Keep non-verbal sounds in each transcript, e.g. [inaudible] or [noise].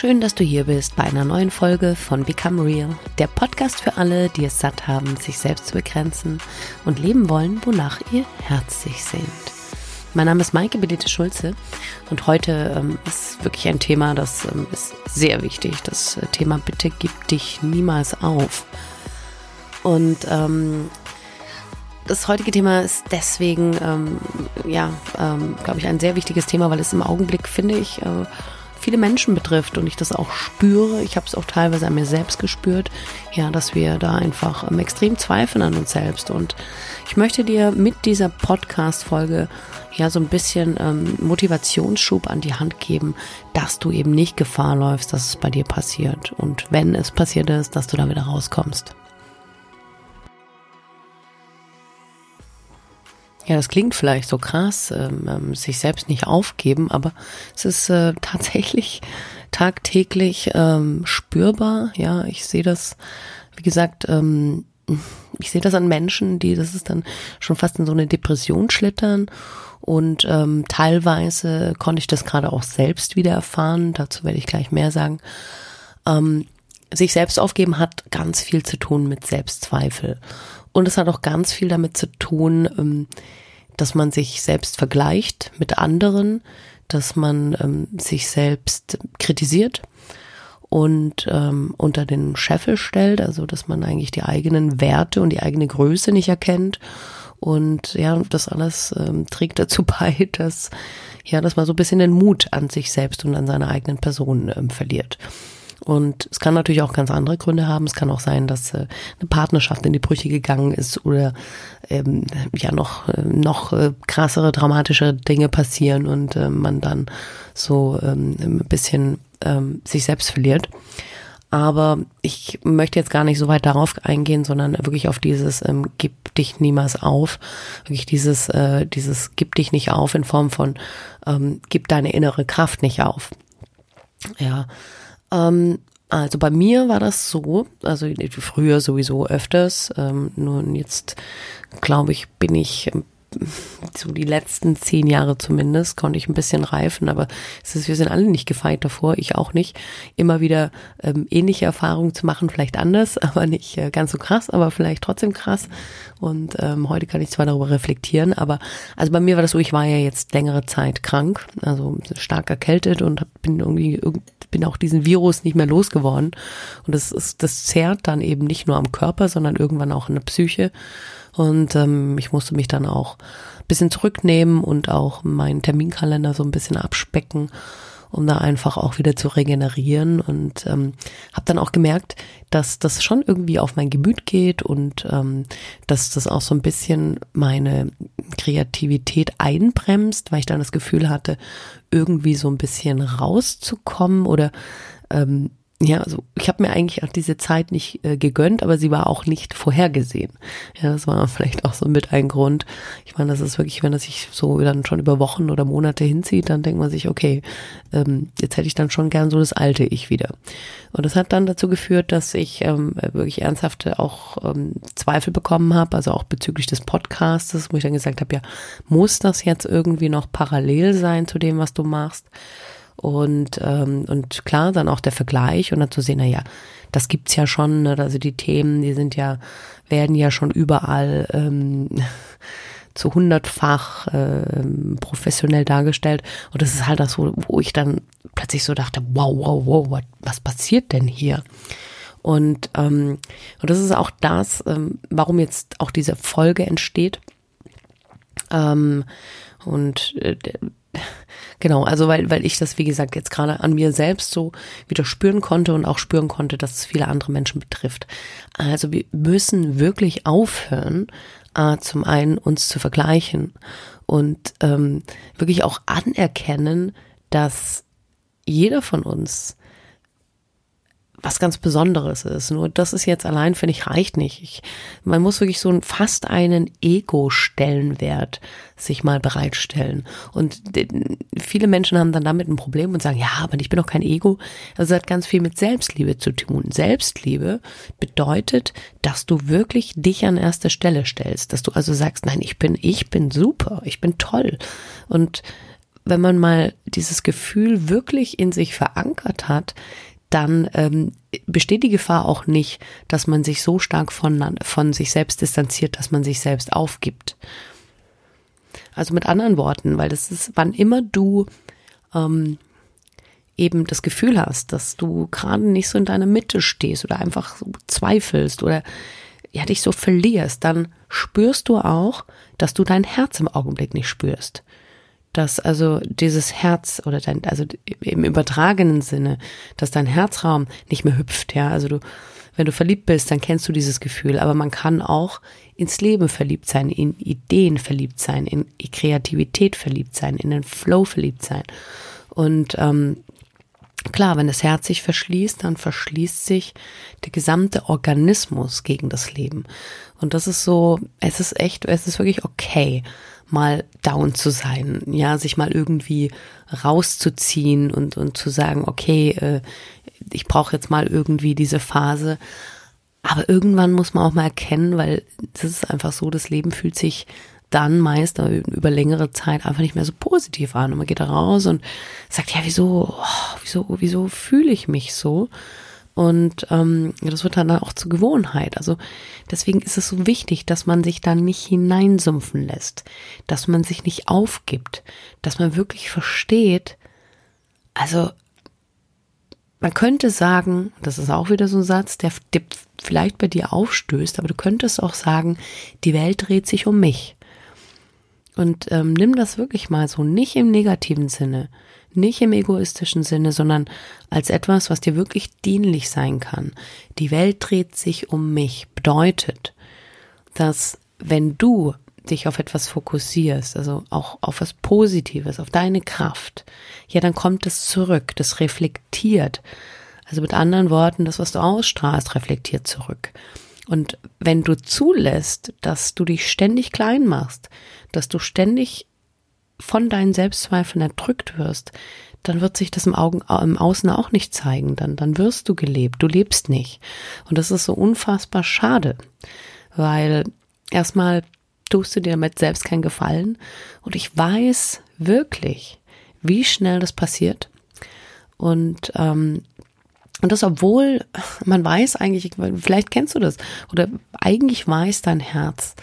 Schön, dass du hier bist bei einer neuen Folge von Become Real, der Podcast für alle, die es satt haben, sich selbst zu begrenzen und leben wollen, wonach ihr Herz sich sehnt. Mein Name ist Maike Bedete Schulze und heute ähm, ist wirklich ein Thema, das ähm, ist sehr wichtig. Das äh, Thema Bitte gib dich niemals auf. Und ähm, das heutige Thema ist deswegen, ähm, ja, ähm, glaube ich, ein sehr wichtiges Thema, weil es im Augenblick, finde ich, äh, viele Menschen betrifft und ich das auch spüre. Ich habe es auch teilweise an mir selbst gespürt, ja, dass wir da einfach ähm, extrem zweifeln an uns selbst. Und ich möchte dir mit dieser Podcast-Folge ja so ein bisschen ähm, Motivationsschub an die Hand geben, dass du eben nicht Gefahr läufst, dass es bei dir passiert. Und wenn es passiert ist, dass du da wieder rauskommst. Ja, das klingt vielleicht so krass, ähm, ähm, sich selbst nicht aufgeben, aber es ist äh, [laughs] tatsächlich tagtäglich ähm, spürbar. Ja, ich sehe das, wie gesagt, ähm, ich sehe das an Menschen, die, das ist dann schon fast in so eine Depression schlittern. Und ähm, teilweise konnte ich das gerade auch selbst wieder erfahren. Dazu werde ich gleich mehr sagen. Ähm, sich selbst aufgeben hat ganz viel zu tun mit Selbstzweifel. Und es hat auch ganz viel damit zu tun, ähm, dass man sich selbst vergleicht mit anderen, dass man ähm, sich selbst kritisiert und ähm, unter den Scheffel stellt, also dass man eigentlich die eigenen Werte und die eigene Größe nicht erkennt. Und ja, das alles ähm, trägt dazu [laughs] bei, dass ja, dass man so ein bisschen den Mut an sich selbst und an seine eigenen Personen ähm, verliert. Und es kann natürlich auch ganz andere Gründe haben. Es kann auch sein, dass äh, eine Partnerschaft in die Brüche gegangen ist oder ähm, ja noch äh, noch äh, krassere, dramatische Dinge passieren und äh, man dann so ähm, ein bisschen ähm, sich selbst verliert. Aber ich möchte jetzt gar nicht so weit darauf eingehen, sondern wirklich auf dieses ähm, gib dich niemals auf. Wirklich dieses, äh, dieses gib dich nicht auf in Form von ähm, gib deine innere Kraft nicht auf. Ja, ähm, also bei mir war das so, also früher sowieso öfters, ähm, nur jetzt glaube ich, bin ich ähm, so die letzten zehn Jahre zumindest, konnte ich ein bisschen reifen, aber es ist, wir sind alle nicht gefeit davor, ich auch nicht, immer wieder ähm, ähnliche Erfahrungen zu machen, vielleicht anders, [laughs] aber nicht äh, ganz so krass, aber vielleicht trotzdem krass. Und ähm, heute kann ich zwar darüber reflektieren, aber also bei mir war das so, ich war ja jetzt längere Zeit krank, also stark erkältet und bin irgendwie bin auch diesen Virus nicht mehr losgeworden. Und das ist, das zerrt dann eben nicht nur am Körper, sondern irgendwann auch in der Psyche. Und ähm, ich musste mich dann auch ein bisschen zurücknehmen und auch meinen Terminkalender so ein bisschen abspecken, um da einfach auch wieder zu regenerieren. Und ähm, habe dann auch gemerkt, dass das schon irgendwie auf mein Gemüt geht und ähm, dass das auch so ein bisschen meine Kreativität einbremst, weil ich dann das Gefühl hatte, irgendwie so ein bisschen rauszukommen oder ähm, ja, also ich habe mir eigentlich auch diese Zeit nicht äh, gegönnt, aber sie war auch nicht vorhergesehen. Ja, das war [laughs] vielleicht auch so mit ein Grund. Ich meine, das ist wirklich, wenn das sich so dann schon über Wochen oder Monate hinzieht, dann denkt man sich, okay, ähm, jetzt hätte ich dann schon gern so das alte Ich wieder. Und das hat dann dazu geführt, dass ich ähm, wirklich ernsthafte auch ähm, Zweifel bekommen habe, also auch bezüglich des Podcasts, wo ich dann gesagt habe, ja, muss das jetzt irgendwie noch parallel sein zu dem, was du machst? Und, ähm, und klar, dann auch der Vergleich und dann zu sehen, na ja, das gibt's ja schon, ne? also die Themen, die sind ja, werden ja schon überall ähm, [laughs] zu hundertfach äh, professionell dargestellt. Und das ist halt das, wo, wo ich dann plötzlich so dachte, wow, wow, wow, was passiert denn hier? Und, ähm, und das ist auch das, ähm, warum jetzt auch diese Folge entsteht. Ähm, und äh, Genau, also weil, weil ich das, wie gesagt, jetzt gerade an mir selbst so wieder spüren konnte und auch spüren konnte, dass es viele andere Menschen betrifft. Also wir müssen wirklich aufhören, äh, zum einen uns zu vergleichen und ähm, wirklich auch anerkennen, dass jeder von uns was ganz Besonderes ist. Nur das ist jetzt allein, finde ich, reicht nicht. Ich, man muss wirklich so ein, fast einen Ego-Stellenwert sich mal bereitstellen. Und viele Menschen haben dann damit ein Problem und sagen, ja, aber ich bin doch kein Ego. Also es hat ganz viel mit Selbstliebe zu tun. Selbstliebe bedeutet, dass du wirklich dich an erster Stelle stellst. Dass du also sagst, nein, ich bin, ich bin super, ich bin toll. Und wenn man mal dieses Gefühl wirklich in sich verankert hat, dann ähm, besteht die Gefahr auch nicht, dass man sich so stark von, von sich selbst distanziert, dass man sich selbst aufgibt. Also mit anderen Worten, weil das ist, wann immer du ähm, eben das Gefühl hast, dass du gerade nicht so in deiner Mitte stehst oder einfach so zweifelst oder ja dich so verlierst, dann spürst du auch, dass du dein Herz im Augenblick nicht spürst dass also dieses Herz oder dein, also im übertragenen Sinne, dass dein Herzraum nicht mehr hüpft, ja, also du, wenn du verliebt bist, dann kennst du dieses Gefühl, aber man kann auch ins Leben verliebt sein, in Ideen verliebt sein, in Kreativität verliebt sein, in den Flow verliebt sein. Und ähm, klar, wenn das Herz sich verschließt, dann verschließt sich der gesamte Organismus gegen das Leben. Und das ist so, es ist echt, es ist wirklich okay mal down zu sein, ja, sich mal irgendwie rauszuziehen und, und zu sagen, okay, äh, ich brauche jetzt mal irgendwie diese Phase. Aber irgendwann muss man auch mal erkennen, weil es ist einfach so, das Leben fühlt sich dann meist über längere Zeit einfach nicht mehr so positiv an. Und man geht da raus und sagt, ja, wieso, oh, wieso, wieso fühle ich mich so? Und ähm, das wird dann auch zur Gewohnheit. Also deswegen ist es so wichtig, dass man sich da nicht hineinsumpfen lässt, dass man sich nicht aufgibt, dass man wirklich versteht, also man könnte sagen, das ist auch wieder so ein Satz, der, der vielleicht bei dir aufstößt, aber du könntest auch sagen, die Welt dreht sich um mich. Und ähm, nimm das wirklich mal so, nicht im negativen Sinne, nicht im egoistischen Sinne, sondern als etwas, was dir wirklich dienlich sein kann. Die Welt dreht sich um mich, bedeutet, dass wenn du dich auf etwas fokussierst, also auch auf was Positives, auf deine Kraft, ja, dann kommt es zurück, das reflektiert. Also mit anderen Worten, das, was du ausstrahlst, reflektiert zurück. Und wenn du zulässt, dass du dich ständig klein machst, dass du ständig von deinen Selbstzweifeln erdrückt wirst, dann wird sich das im, Augen, im Außen auch nicht zeigen. Dann, dann wirst du gelebt. Du lebst nicht. Und das ist so unfassbar schade, weil erstmal tust du dir damit selbst keinen Gefallen. Und ich weiß wirklich, wie schnell das passiert. Und ähm, und das, obwohl man weiß eigentlich, vielleicht kennst du das, oder eigentlich weiß dein Herz,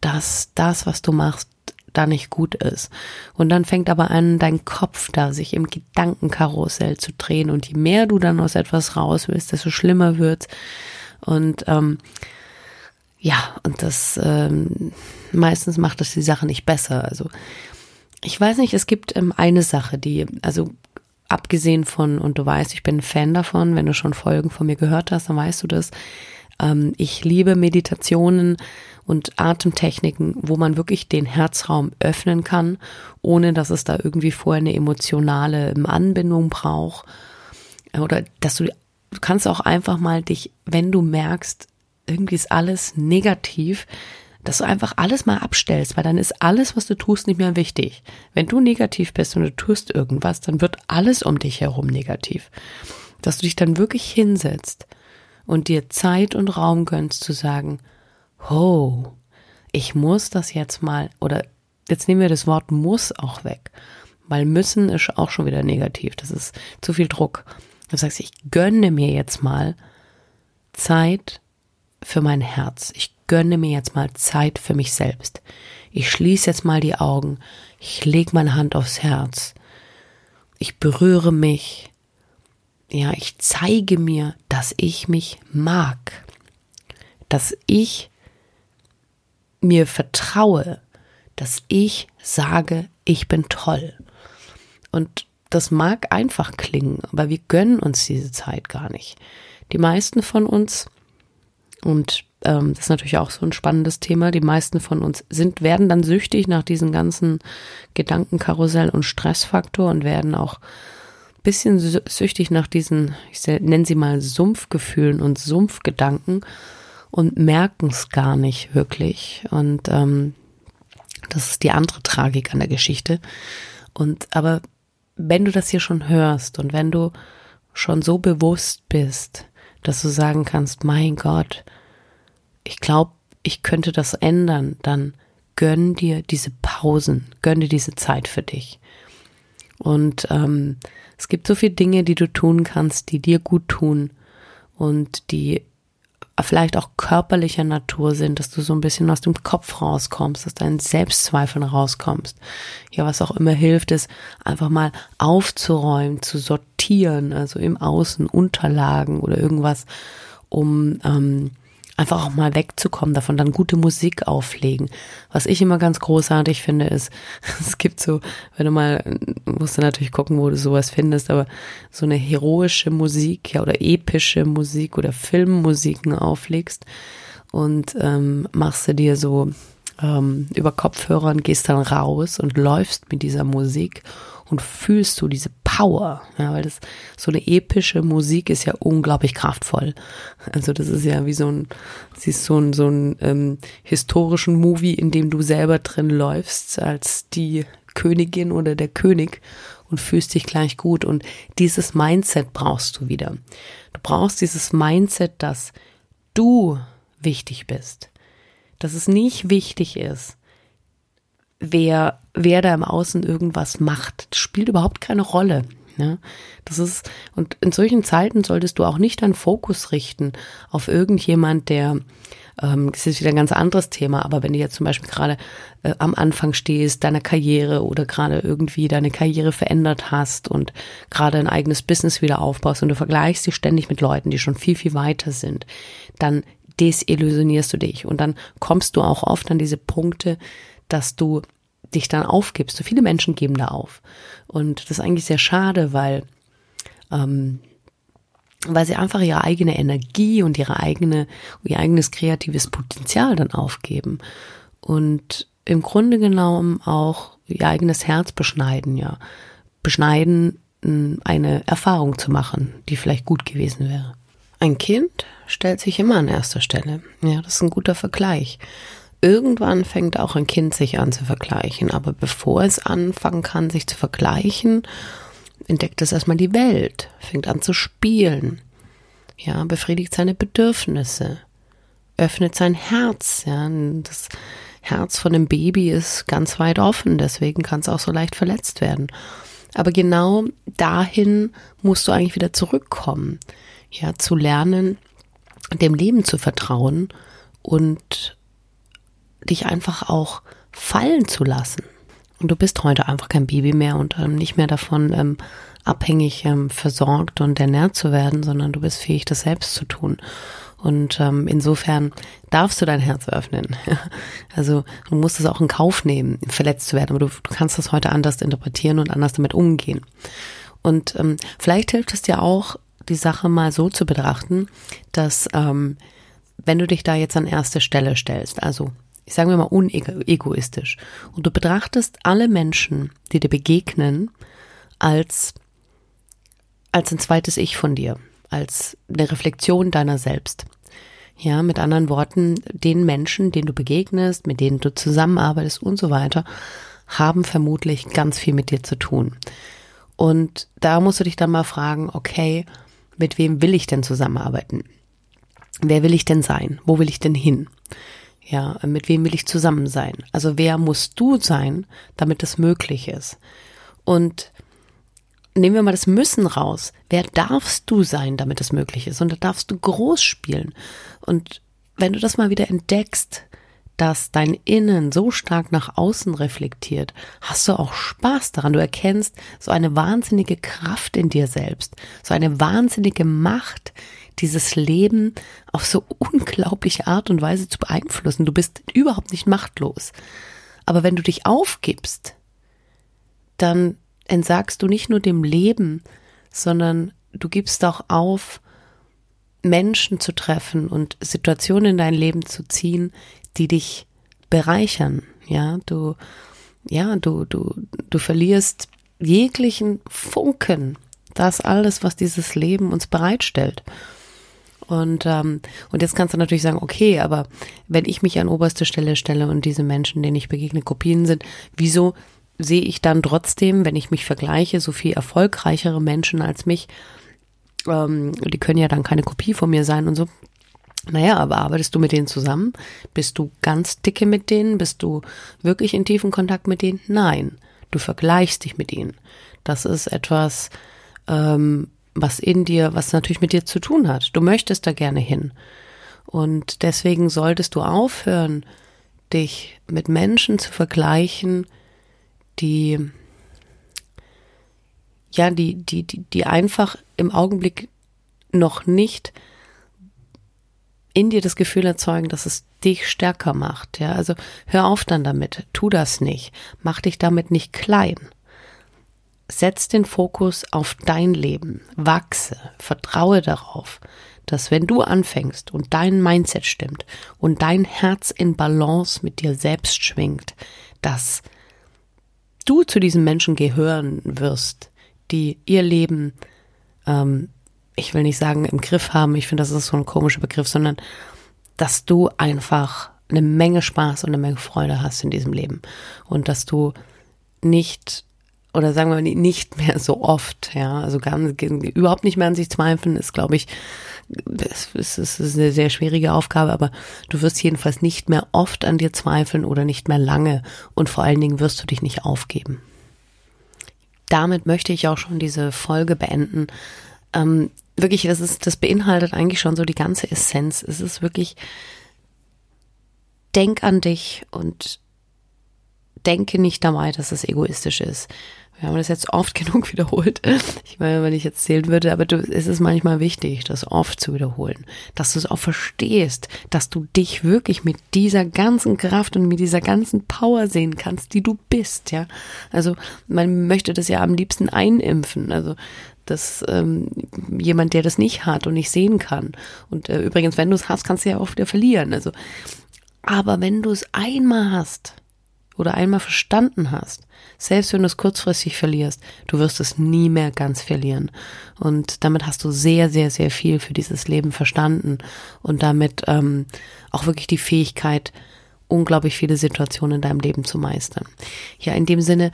dass das, was du machst, da nicht gut ist. Und dann fängt aber an, dein Kopf da sich im Gedankenkarussell zu drehen. Und je mehr du dann aus etwas raus willst, desto schlimmer wird's. Und ähm, ja, und das ähm, meistens macht das die Sache nicht besser. Also ich weiß nicht, es gibt ähm, eine Sache, die, also abgesehen von, und du weißt, ich bin ein Fan davon, wenn du schon Folgen von mir gehört hast, dann weißt du das. Ähm, ich liebe Meditationen und Atemtechniken, wo man wirklich den Herzraum öffnen kann, ohne dass es da irgendwie vorher eine emotionale Anbindung braucht. Oder dass du, du kannst auch einfach mal dich, wenn du merkst, irgendwie ist alles negativ, dass du einfach alles mal abstellst, weil dann ist alles, was du tust, nicht mehr wichtig. Wenn du negativ bist und du tust irgendwas, dann wird alles um dich herum negativ. Dass du dich dann wirklich hinsetzt und dir Zeit und Raum gönnst zu sagen, oh, ich muss das jetzt mal, oder jetzt nehmen wir das Wort muss auch weg, weil müssen ist auch schon wieder negativ. Das ist zu viel Druck. Du sagst, ich gönne mir jetzt mal Zeit für mein Herz. Ich gönne mir jetzt mal Zeit für mich selbst. Ich schließe jetzt mal die Augen. Ich lege meine Hand aufs Herz. Ich berühre mich. Ja, ich zeige mir, dass ich mich mag. Dass ich mir vertraue. Dass ich sage, ich bin toll. Und das mag einfach klingen, aber wir gönnen uns diese Zeit gar nicht. Die meisten von uns, und ähm, das ist natürlich auch so ein spannendes Thema. Die meisten von uns sind, werden dann süchtig nach diesen ganzen Gedankenkarussell und Stressfaktor und werden auch bisschen süchtig nach diesen, ich nenne sie mal Sumpfgefühlen und Sumpfgedanken und merken es gar nicht wirklich. Und ähm, das ist die andere Tragik an der Geschichte. Und aber wenn du das hier schon hörst und wenn du schon so bewusst bist, dass du sagen kannst, mein Gott, ich glaube, ich könnte das ändern, dann gönn dir diese Pausen, gönn dir diese Zeit für dich. Und ähm, es gibt so viele Dinge, die du tun kannst, die dir gut tun und die vielleicht auch körperlicher Natur sind, dass du so ein bisschen aus dem Kopf rauskommst, dass dein Selbstzweifeln rauskommst. Ja, was auch immer hilft, ist einfach mal aufzuräumen, zu sortieren, also im Außen Unterlagen oder irgendwas, um ähm, einfach auch mal wegzukommen davon, dann gute Musik auflegen. Was ich immer ganz großartig finde, ist, [laughs] es gibt so, wenn du mal, musst du natürlich gucken, wo du sowas findest, aber so eine heroische Musik, ja, oder epische Musik oder Filmmusiken auflegst und ähm, machst du dir so ähm, über Kopfhörer und gehst dann raus und läufst mit dieser Musik und fühlst du diese Power, ja, weil das so eine epische Musik ist ja unglaublich kraftvoll. Also das ist ja wie so ein, siehst so ein so ein ähm, historischen Movie, in dem du selber drin läufst als die Königin oder der König und fühlst dich gleich gut und dieses Mindset brauchst du wieder. Du brauchst dieses Mindset, dass du wichtig bist, dass es nicht wichtig ist, wer, wer da im Außen irgendwas macht. Das spielt überhaupt keine Rolle. Ne? Das ist, und in solchen Zeiten solltest du auch nicht deinen Fokus richten auf irgendjemand, der, ähm, das ist wieder ein ganz anderes Thema, aber wenn du jetzt zum Beispiel gerade äh, am Anfang stehst, deiner Karriere oder gerade irgendwie deine Karriere verändert hast und gerade ein eigenes Business wieder aufbaust und du vergleichst dich ständig mit Leuten, die schon viel, viel weiter sind, dann desillusionierst du dich und dann kommst du auch oft an diese Punkte, dass du dich dann aufgibst. So viele Menschen geben da auf. Und das ist eigentlich sehr schade, weil, ähm, weil sie einfach ihre eigene Energie und ihre eigene, ihr eigenes kreatives Potenzial dann aufgeben. Und im Grunde genommen auch ihr eigenes Herz beschneiden, ja. Beschneiden, eine Erfahrung zu machen, die vielleicht gut gewesen wäre. Ein Kind stellt sich immer an erster Stelle. Ja, das ist ein guter Vergleich. Irgendwann fängt auch ein Kind sich an zu vergleichen, aber bevor es anfangen kann, sich zu vergleichen, entdeckt es erstmal die Welt, fängt an zu spielen, ja, befriedigt seine Bedürfnisse, öffnet sein Herz, ja, das Herz von dem Baby ist ganz weit offen, deswegen kann es auch so leicht verletzt werden. Aber genau dahin musst du eigentlich wieder zurückkommen, ja, zu lernen, dem Leben zu vertrauen und dich einfach auch fallen zu lassen. Und du bist heute einfach kein Baby mehr und ähm, nicht mehr davon ähm, abhängig ähm, versorgt und ernährt zu werden, sondern du bist fähig, das selbst zu tun. Und ähm, insofern darfst du dein Herz öffnen. [laughs] also du musst es auch in Kauf nehmen, verletzt zu werden, aber du, du kannst das heute anders interpretieren und anders damit umgehen. Und ähm, vielleicht hilft es dir auch, die Sache mal so zu betrachten, dass ähm, wenn du dich da jetzt an erste Stelle stellst, also ich sage mir mal unegoistisch. Und du betrachtest alle Menschen, die dir begegnen, als, als ein zweites Ich von dir, als eine Reflexion deiner selbst. Ja, mit anderen Worten, den Menschen, denen du begegnest, mit denen du zusammenarbeitest und so weiter, haben vermutlich ganz viel mit dir zu tun. Und da musst du dich dann mal fragen, okay, mit wem will ich denn zusammenarbeiten? Wer will ich denn sein? Wo will ich denn hin? Ja, mit wem will ich zusammen sein? Also wer musst du sein, damit es möglich ist? Und nehmen wir mal das Müssen raus. Wer darfst du sein, damit es möglich ist? Und da darfst du groß spielen. Und wenn du das mal wieder entdeckst, dass dein Innen so stark nach außen reflektiert, hast du auch Spaß daran. Du erkennst so eine wahnsinnige Kraft in dir selbst, so eine wahnsinnige Macht, dieses Leben auf so unglaubliche Art und Weise zu beeinflussen. Du bist überhaupt nicht machtlos. Aber wenn du dich aufgibst, dann entsagst du nicht nur dem Leben, sondern du gibst auch auf, Menschen zu treffen und Situationen in dein Leben zu ziehen, die dich bereichern. Ja, du, ja, du, du, du verlierst jeglichen Funken, das alles, was dieses Leben uns bereitstellt. Und, ähm, und jetzt kannst du natürlich sagen, okay, aber wenn ich mich an oberste Stelle stelle und diese Menschen, denen ich begegne, Kopien sind, wieso sehe ich dann trotzdem, wenn ich mich vergleiche, so viel erfolgreichere Menschen als mich? Ähm, die können ja dann keine Kopie von mir sein und so. Naja, aber arbeitest du mit denen zusammen? Bist du ganz dicke mit denen? Bist du wirklich in tiefen Kontakt mit denen? Nein. Du vergleichst dich mit ihnen. Das ist etwas, ähm, was in dir, was natürlich mit dir zu tun hat. Du möchtest da gerne hin. Und deswegen solltest du aufhören, dich mit Menschen zu vergleichen, die ja, die, die, die, die einfach im Augenblick noch nicht in dir das Gefühl erzeugen, dass es dich stärker macht. Ja, also hör auf dann damit. Tu das nicht. Mach dich damit nicht klein. Setz den Fokus auf dein Leben. Wachse. Vertraue darauf, dass wenn du anfängst und dein Mindset stimmt und dein Herz in Balance mit dir selbst schwingt, dass du zu diesen Menschen gehören wirst, die ihr Leben, ähm, ich will nicht sagen im Griff haben, ich finde, das ist so ein komischer Begriff, sondern dass du einfach eine Menge Spaß und eine Menge Freude hast in diesem Leben und dass du nicht oder sagen wir nicht mehr so oft, ja, also gar, überhaupt nicht mehr an sich zweifeln, ist, glaube ich, es ist, es ist eine sehr schwierige Aufgabe, aber du wirst jedenfalls nicht mehr oft an dir zweifeln oder nicht mehr lange und vor allen Dingen wirst du dich nicht aufgeben. Damit möchte ich auch schon diese Folge beenden. Ähm, wirklich, das ist, das beinhaltet eigentlich schon so die ganze Essenz. Es ist wirklich, denk an dich und denke nicht dabei, dass es egoistisch ist. Wir haben das jetzt oft [laughs] genug wiederholt. Ich meine, wenn ich jetzt zählen würde, aber du, es ist manchmal wichtig, das oft zu wiederholen, dass du es auch verstehst, dass du dich wirklich mit dieser ganzen Kraft und mit dieser ganzen Power sehen kannst, die du bist, ja. Also man möchte das ja am liebsten einimpfen. Also dass ähm, jemand, der das nicht hat und nicht sehen kann. Und äh, übrigens, wenn du es hast, kannst du ja auch wieder verlieren. Also, aber wenn du es einmal hast, oder einmal verstanden hast, selbst wenn du es kurzfristig verlierst, du wirst es nie mehr ganz verlieren. Und damit hast du sehr, sehr, sehr viel für dieses Leben verstanden und damit ähm, auch wirklich die Fähigkeit, unglaublich viele Situationen in deinem Leben zu meistern. Ja, in dem Sinne,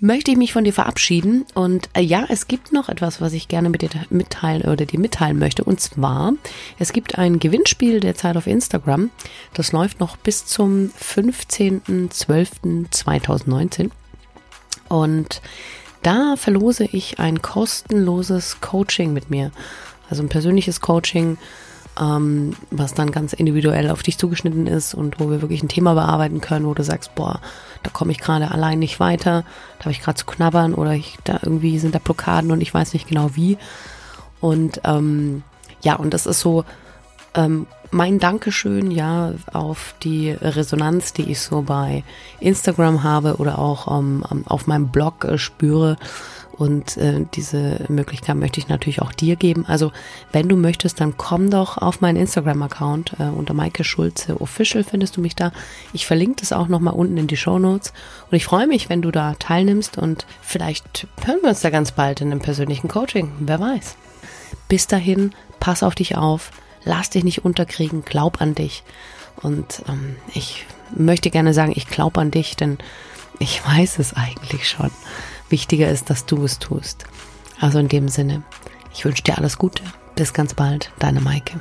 möchte ich mich von dir verabschieden. Und äh, ja, es gibt noch etwas, was ich gerne mit dir mitteilen oder dir mitteilen möchte. Und zwar, es gibt ein Gewinnspiel derzeit auf Instagram. Das läuft noch bis zum 15.12.2019. Und da verlose ich ein kostenloses Coaching mit mir. Also ein persönliches Coaching ähm, was dann ganz individuell auf dich zugeschnitten ist und wo wir wirklich ein Thema bearbeiten können, wo du sagst, boah, da komme ich gerade allein nicht weiter, da habe ich gerade zu knabbern oder ich, da irgendwie sind da Blockaden und ich weiß nicht genau wie. Und ähm, ja, und das ist so ähm, mein Dankeschön ja auf die Resonanz, die ich so bei Instagram habe oder auch ähm, auf meinem Blog äh, spüre und äh, diese Möglichkeit möchte ich natürlich auch dir geben. Also wenn du möchtest, dann komm doch auf meinen Instagram-Account. Äh, unter Maike Schulze Official findest du mich da. Ich verlinke das auch nochmal unten in die Show Notes. Und ich freue mich, wenn du da teilnimmst und vielleicht hören wir uns da ganz bald in einem persönlichen Coaching. Wer weiß. Bis dahin, pass auf dich auf, lass dich nicht unterkriegen, glaub an dich. Und ähm, ich möchte gerne sagen, ich glaube an dich, denn ich [laughs] weiß es eigentlich schon. Wichtiger ist, dass du es tust. Also in dem Sinne, ich wünsche dir alles Gute. Bis ganz bald, deine Maike.